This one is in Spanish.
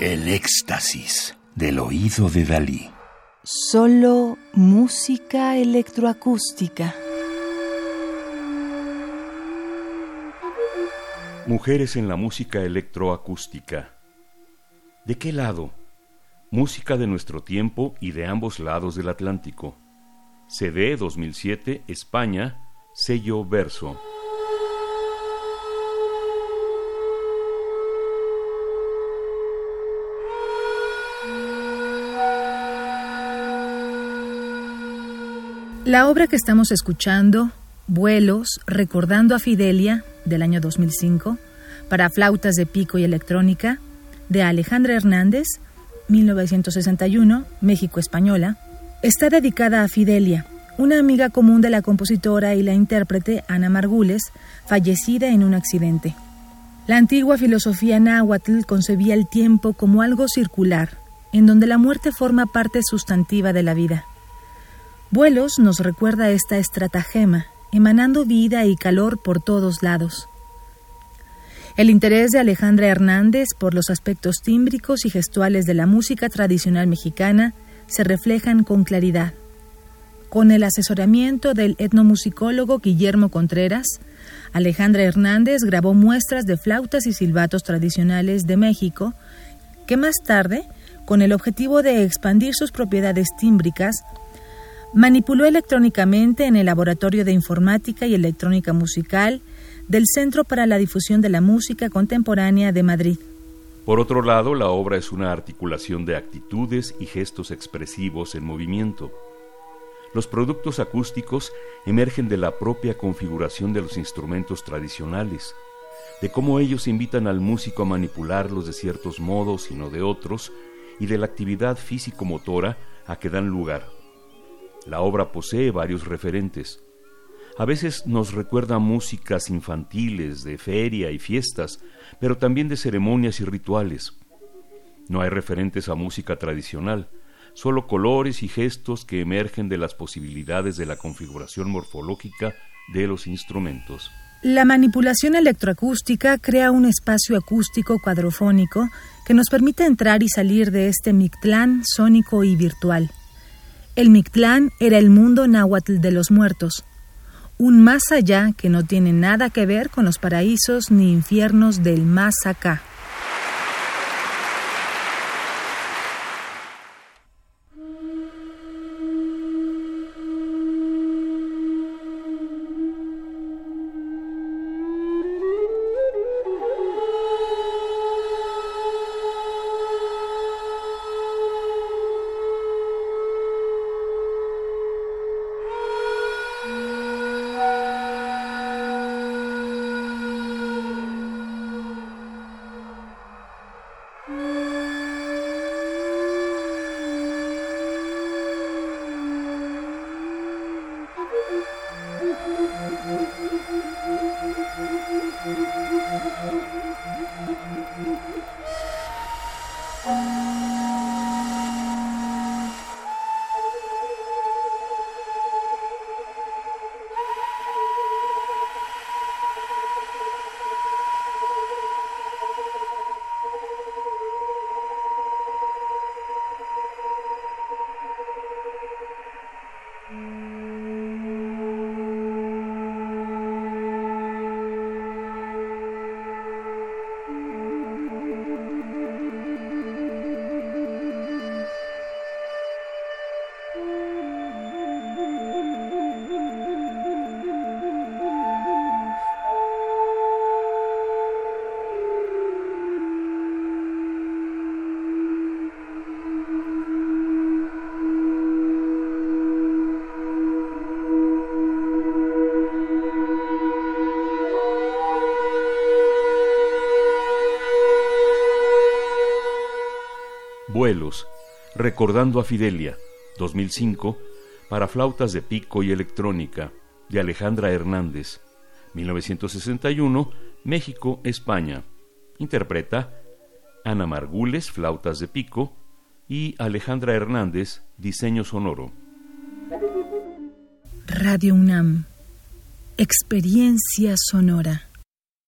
El éxtasis del oído de Dalí. Solo música electroacústica. Mujeres en la música electroacústica. ¿De qué lado? Música de nuestro tiempo y de ambos lados del Atlántico. CD 2007, España, sello Verso. La obra que estamos escuchando, Vuelos, recordando a Fidelia, del año 2005, para flautas de pico y electrónica, de Alejandra Hernández, 1961, México Española, está dedicada a Fidelia, una amiga común de la compositora y la intérprete Ana Margules, fallecida en un accidente. La antigua filosofía náhuatl concebía el tiempo como algo circular, en donde la muerte forma parte sustantiva de la vida. Vuelos nos recuerda esta estratagema, emanando vida y calor por todos lados. El interés de Alejandra Hernández por los aspectos tímbricos y gestuales de la música tradicional mexicana se reflejan con claridad. Con el asesoramiento del etnomusicólogo Guillermo Contreras, Alejandra Hernández grabó muestras de flautas y silbatos tradicionales de México, que más tarde, con el objetivo de expandir sus propiedades tímbricas, Manipuló electrónicamente en el Laboratorio de Informática y Electrónica Musical del Centro para la Difusión de la Música Contemporánea de Madrid. Por otro lado, la obra es una articulación de actitudes y gestos expresivos en movimiento. Los productos acústicos emergen de la propia configuración de los instrumentos tradicionales, de cómo ellos invitan al músico a manipularlos de ciertos modos y no de otros, y de la actividad físico-motora a que dan lugar. La obra posee varios referentes. A veces nos recuerda músicas infantiles, de feria y fiestas, pero también de ceremonias y rituales. No hay referentes a música tradicional, solo colores y gestos que emergen de las posibilidades de la configuración morfológica de los instrumentos. La manipulación electroacústica crea un espacio acústico cuadrofónico que nos permite entrar y salir de este Mictlán sónico y virtual. El Mictlán era el mundo náhuatl de los muertos, un más allá que no tiene nada que ver con los paraísos ni infiernos del más acá. Mm-hmm. Vuelos, Recordando a Fidelia, 2005, para flautas de pico y electrónica, de Alejandra Hernández, 1961, México, España. Interpreta Ana Margules, flautas de pico, y Alejandra Hernández, diseño sonoro. Radio UNAM, experiencia sonora.